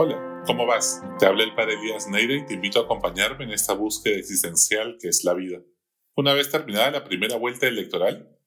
Hola, ¿cómo vas? Te habla el padre Elías Neira y te invito a acompañarme en esta búsqueda existencial que es la vida. Una vez terminada la primera vuelta electoral,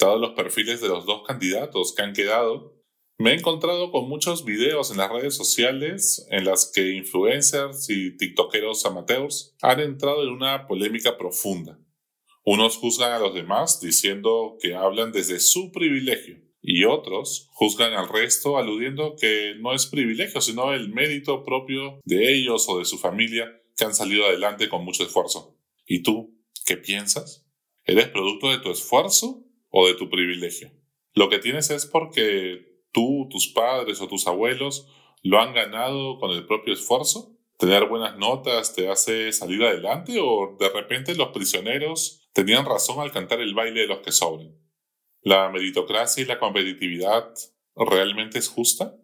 dados los perfiles de los dos candidatos que han quedado, me he encontrado con muchos videos en las redes sociales en las que influencers y tiktokeros amateurs han entrado en una polémica profunda. Unos juzgan a los demás diciendo que hablan desde su privilegio y otros juzgan al resto aludiendo que no es privilegio sino el mérito propio de ellos o de su familia que han salido adelante con mucho esfuerzo. ¿Y tú qué piensas? ¿Eres producto de tu esfuerzo o de tu privilegio? Lo que tienes es porque tú, tus padres o tus abuelos lo han ganado con el propio esfuerzo? ¿Tener buenas notas te hace salir adelante o de repente los prisioneros tenían razón al cantar el baile de los que sobren? ¿La meritocracia y la competitividad realmente es justa?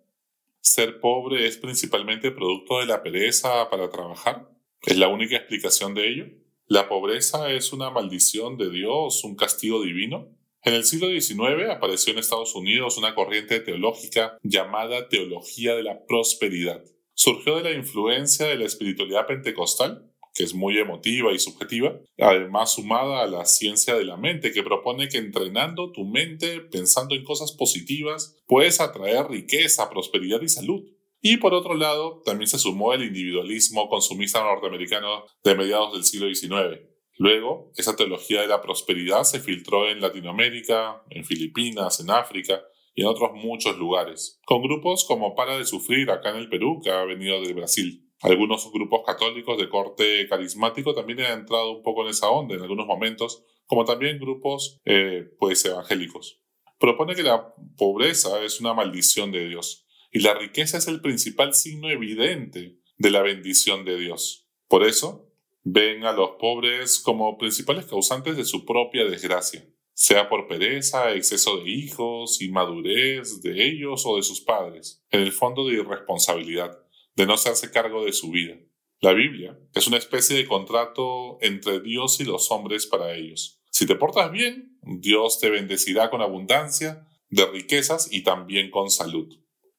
¿Ser pobre es principalmente producto de la pereza para trabajar? ¿Es la única explicación de ello? ¿La pobreza es una maldición de Dios, un castigo divino? En el siglo XIX apareció en Estados Unidos una corriente teológica llamada Teología de la Prosperidad. Surgió de la influencia de la espiritualidad pentecostal, que es muy emotiva y subjetiva, además sumada a la ciencia de la mente, que propone que entrenando tu mente, pensando en cosas positivas, puedes atraer riqueza, prosperidad y salud. Y por otro lado, también se sumó el individualismo consumista norteamericano de mediados del siglo XIX, Luego, esa teología de la prosperidad se filtró en Latinoamérica, en Filipinas, en África y en otros muchos lugares, con grupos como Para de Sufrir acá en el Perú, que ha venido del Brasil. Algunos grupos católicos de corte carismático también han entrado un poco en esa onda en algunos momentos, como también grupos eh, pues evangélicos. Propone que la pobreza es una maldición de Dios y la riqueza es el principal signo evidente de la bendición de Dios. Por eso, ven a los pobres como principales causantes de su propia desgracia, sea por pereza, exceso de hijos, inmadurez de ellos o de sus padres, en el fondo de irresponsabilidad, de no hacerse cargo de su vida. La Biblia es una especie de contrato entre Dios y los hombres para ellos. Si te portas bien, Dios te bendecirá con abundancia de riquezas y también con salud.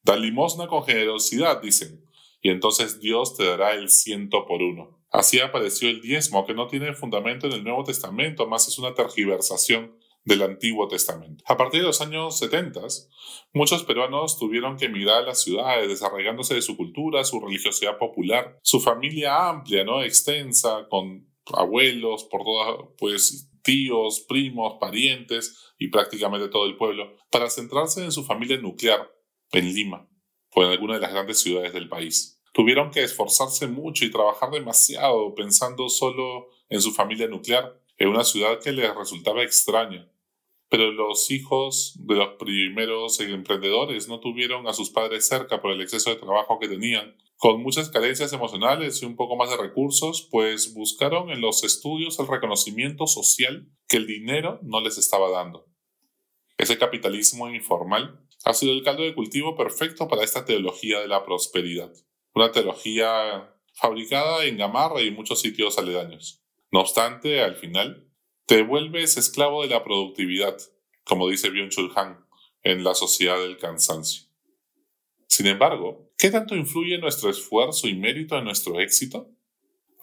Da limosna con generosidad, dicen, y entonces Dios te dará el ciento por uno. Así apareció el diezmo, que no tiene fundamento en el Nuevo Testamento, más es una tergiversación del Antiguo Testamento. A partir de los años 70, muchos peruanos tuvieron que emigrar a las ciudades, desarrollándose de su cultura, su religiosidad popular, su familia amplia, ¿no? extensa, con abuelos, por todas, pues tíos, primos, parientes y prácticamente todo el pueblo, para centrarse en su familia nuclear, en Lima, o en alguna de las grandes ciudades del país. Tuvieron que esforzarse mucho y trabajar demasiado pensando solo en su familia nuclear, en una ciudad que les resultaba extraña. Pero los hijos de los primeros emprendedores no tuvieron a sus padres cerca por el exceso de trabajo que tenían. Con muchas carencias emocionales y un poco más de recursos, pues buscaron en los estudios el reconocimiento social que el dinero no les estaba dando. Ese capitalismo informal ha sido el caldo de cultivo perfecto para esta teología de la prosperidad una teología fabricada en Gamarra y muchos sitios aledaños. No obstante, al final, te vuelves esclavo de la productividad, como dice Byung-Chul Han en La Sociedad del Cansancio. Sin embargo, ¿qué tanto influye nuestro esfuerzo y mérito en nuestro éxito?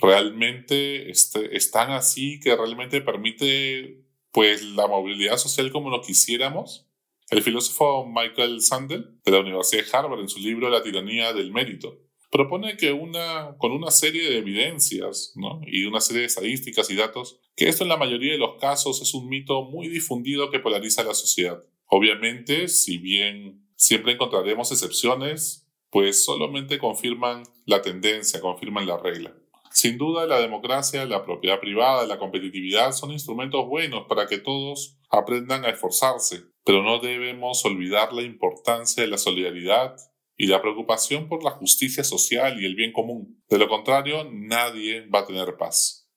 ¿Realmente este, es tan así que realmente permite pues la movilidad social como lo quisiéramos? El filósofo Michael Sandel de la Universidad de Harvard en su libro La tiranía del mérito propone que una, con una serie de evidencias y una serie de estadísticas y datos, que esto en la mayoría de los casos es un mito muy difundido que polariza la sociedad. Obviamente, si bien siempre encontraremos excepciones, pues solamente confirman la tendencia, confirman la regla. Sin duda, la democracia, la propiedad privada, la competitividad son instrumentos buenos para que todos aprendan a esforzarse, pero no debemos olvidar la importancia de la solidaridad y la preocupación por la justicia social y el bien común. De lo contrario, nadie va a tener paz.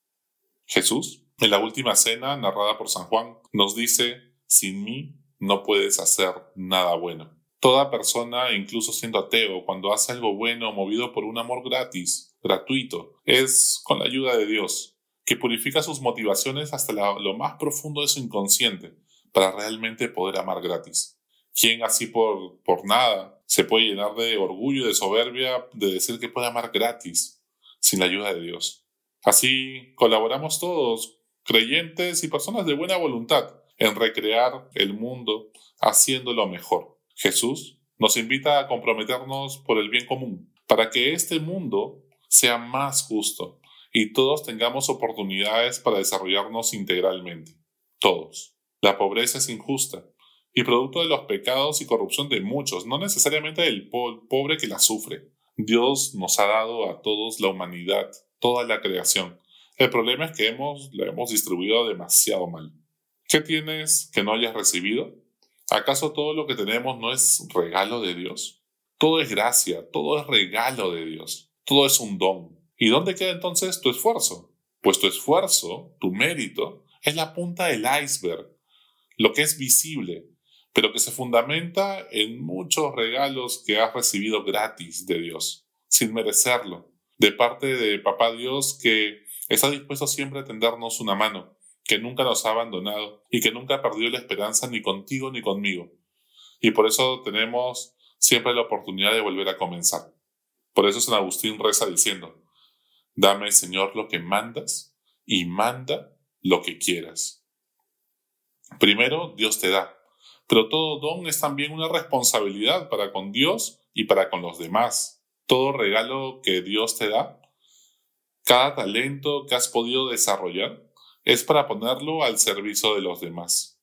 Jesús, en la última cena narrada por San Juan, nos dice, sin mí no puedes hacer nada bueno. Toda persona, incluso siendo ateo, cuando hace algo bueno movido por un amor gratis, gratuito, es con la ayuda de Dios, que purifica sus motivaciones hasta lo más profundo de su inconsciente, para realmente poder amar gratis. ¿Quién así por, por nada se puede llenar de orgullo de soberbia de decir que puede amar gratis, sin la ayuda de Dios. Así colaboramos todos, creyentes y personas de buena voluntad, en recrear el mundo haciéndolo mejor. Jesús nos invita a comprometernos por el bien común, para que este mundo sea más justo y todos tengamos oportunidades para desarrollarnos integralmente. Todos. La pobreza es injusta y producto de los pecados y corrupción de muchos, no necesariamente del pobre que la sufre. Dios nos ha dado a todos la humanidad, toda la creación. El problema es que hemos, la hemos distribuido demasiado mal. ¿Qué tienes que no hayas recibido? ¿Acaso todo lo que tenemos no es regalo de Dios? Todo es gracia, todo es regalo de Dios, todo es un don. ¿Y dónde queda entonces tu esfuerzo? Pues tu esfuerzo, tu mérito, es la punta del iceberg, lo que es visible, pero que se fundamenta en muchos regalos que has recibido gratis de Dios, sin merecerlo, de parte de Papá Dios que está dispuesto siempre a tendernos una mano, que nunca nos ha abandonado y que nunca perdió la esperanza ni contigo ni conmigo. Y por eso tenemos siempre la oportunidad de volver a comenzar. Por eso San Agustín reza diciendo, Dame, Señor, lo que mandas y manda lo que quieras. Primero, Dios te da, pero todo don es también una responsabilidad para con Dios y para con los demás. Todo regalo que Dios te da, cada talento que has podido desarrollar, es para ponerlo al servicio de los demás.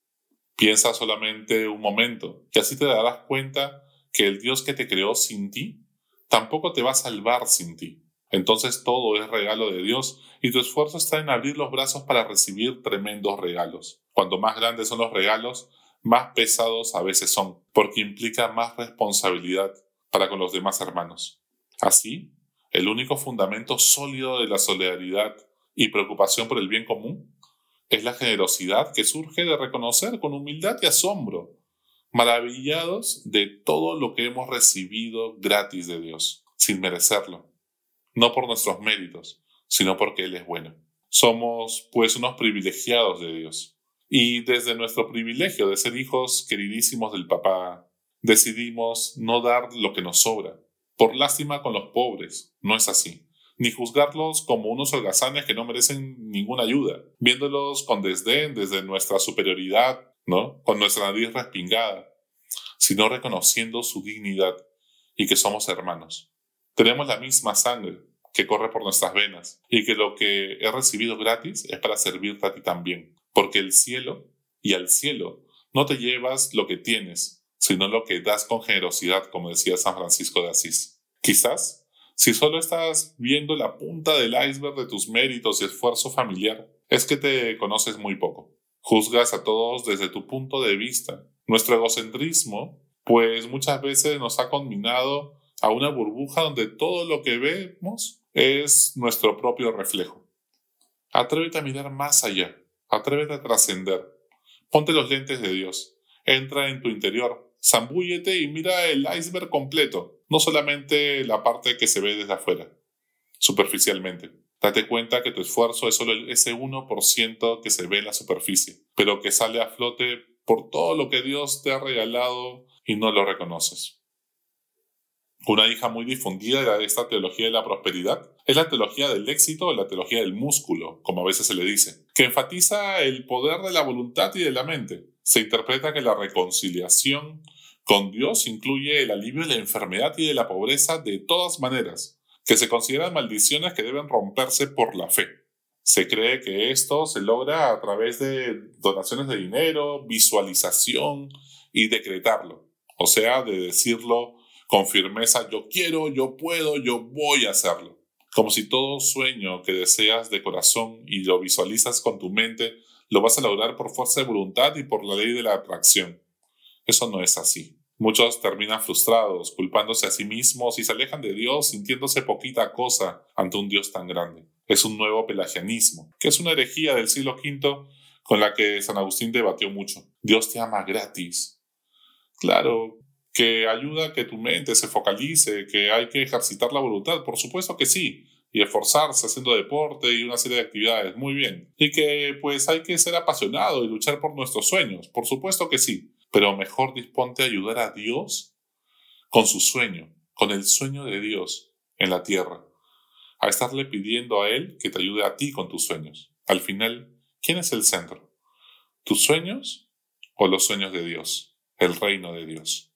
Piensa solamente un momento, que así te darás cuenta que el Dios que te creó sin ti, tampoco te va a salvar sin ti. Entonces todo es regalo de Dios y tu esfuerzo está en abrir los brazos para recibir tremendos regalos. Cuanto más grandes son los regalos, más pesados a veces son, porque implica más responsabilidad para con los demás hermanos. Así, el único fundamento sólido de la solidaridad y preocupación por el bien común es la generosidad que surge de reconocer con humildad y asombro, maravillados de todo lo que hemos recibido gratis de Dios, sin merecerlo, no por nuestros méritos, sino porque Él es bueno. Somos, pues, unos privilegiados de Dios. Y desde nuestro privilegio de ser hijos queridísimos del papá, decidimos no dar lo que nos sobra, por lástima con los pobres. No es así. Ni juzgarlos como unos holgazanes que no merecen ninguna ayuda, viéndolos con desdén desde nuestra superioridad, ¿no? Con nuestra nariz respingada, sino reconociendo su dignidad y que somos hermanos. Tenemos la misma sangre que corre por nuestras venas y que lo que he recibido gratis es para servirte a ti también porque el cielo y al cielo no te llevas lo que tienes, sino lo que das con generosidad, como decía San Francisco de Asís. Quizás, si solo estás viendo la punta del iceberg de tus méritos y esfuerzo familiar, es que te conoces muy poco. Juzgas a todos desde tu punto de vista. Nuestro egocentrismo, pues muchas veces nos ha combinado a una burbuja donde todo lo que vemos es nuestro propio reflejo. Atrévete a mirar más allá Atrévete a trascender. Ponte los lentes de Dios. Entra en tu interior. Zambúllete y mira el iceberg completo, no solamente la parte que se ve desde afuera, superficialmente. Date cuenta que tu esfuerzo es solo ese 1% que se ve en la superficie, pero que sale a flote por todo lo que Dios te ha regalado y no lo reconoces. Una hija muy difundida de esta teología de la prosperidad es la teología del éxito o la teología del músculo, como a veces se le dice, que enfatiza el poder de la voluntad y de la mente. Se interpreta que la reconciliación con Dios incluye el alivio de la enfermedad y de la pobreza de todas maneras, que se consideran maldiciones que deben romperse por la fe. Se cree que esto se logra a través de donaciones de dinero, visualización y decretarlo, o sea, de decirlo con firmeza, yo quiero, yo puedo, yo voy a hacerlo. Como si todo sueño que deseas de corazón y lo visualizas con tu mente, lo vas a lograr por fuerza de voluntad y por la ley de la atracción. Eso no es así. Muchos terminan frustrados, culpándose a sí mismos y se alejan de Dios sintiéndose poquita cosa ante un Dios tan grande. Es un nuevo pelagianismo, que es una herejía del siglo V con la que San Agustín debatió mucho. Dios te ama gratis. Claro, que ayuda a que tu mente se focalice, que hay que ejercitar la voluntad, por supuesto que sí, y esforzarse haciendo deporte y una serie de actividades, muy bien. Y que pues hay que ser apasionado y luchar por nuestros sueños, por supuesto que sí, pero mejor disponte a ayudar a Dios con su sueño, con el sueño de Dios en la tierra, a estarle pidiendo a Él que te ayude a ti con tus sueños. Al final, ¿quién es el centro? ¿Tus sueños o los sueños de Dios, el reino de Dios?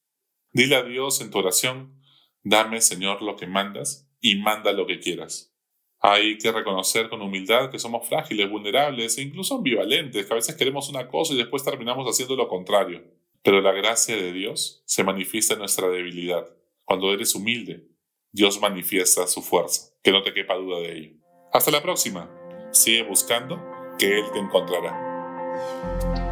Dile a Dios en tu oración, dame Señor lo que mandas y manda lo que quieras. Hay que reconocer con humildad que somos frágiles, vulnerables e incluso ambivalentes, que a veces queremos una cosa y después terminamos haciendo lo contrario. Pero la gracia de Dios se manifiesta en nuestra debilidad. Cuando eres humilde, Dios manifiesta su fuerza. Que no te quepa duda de ello. Hasta la próxima. Sigue buscando que Él te encontrará.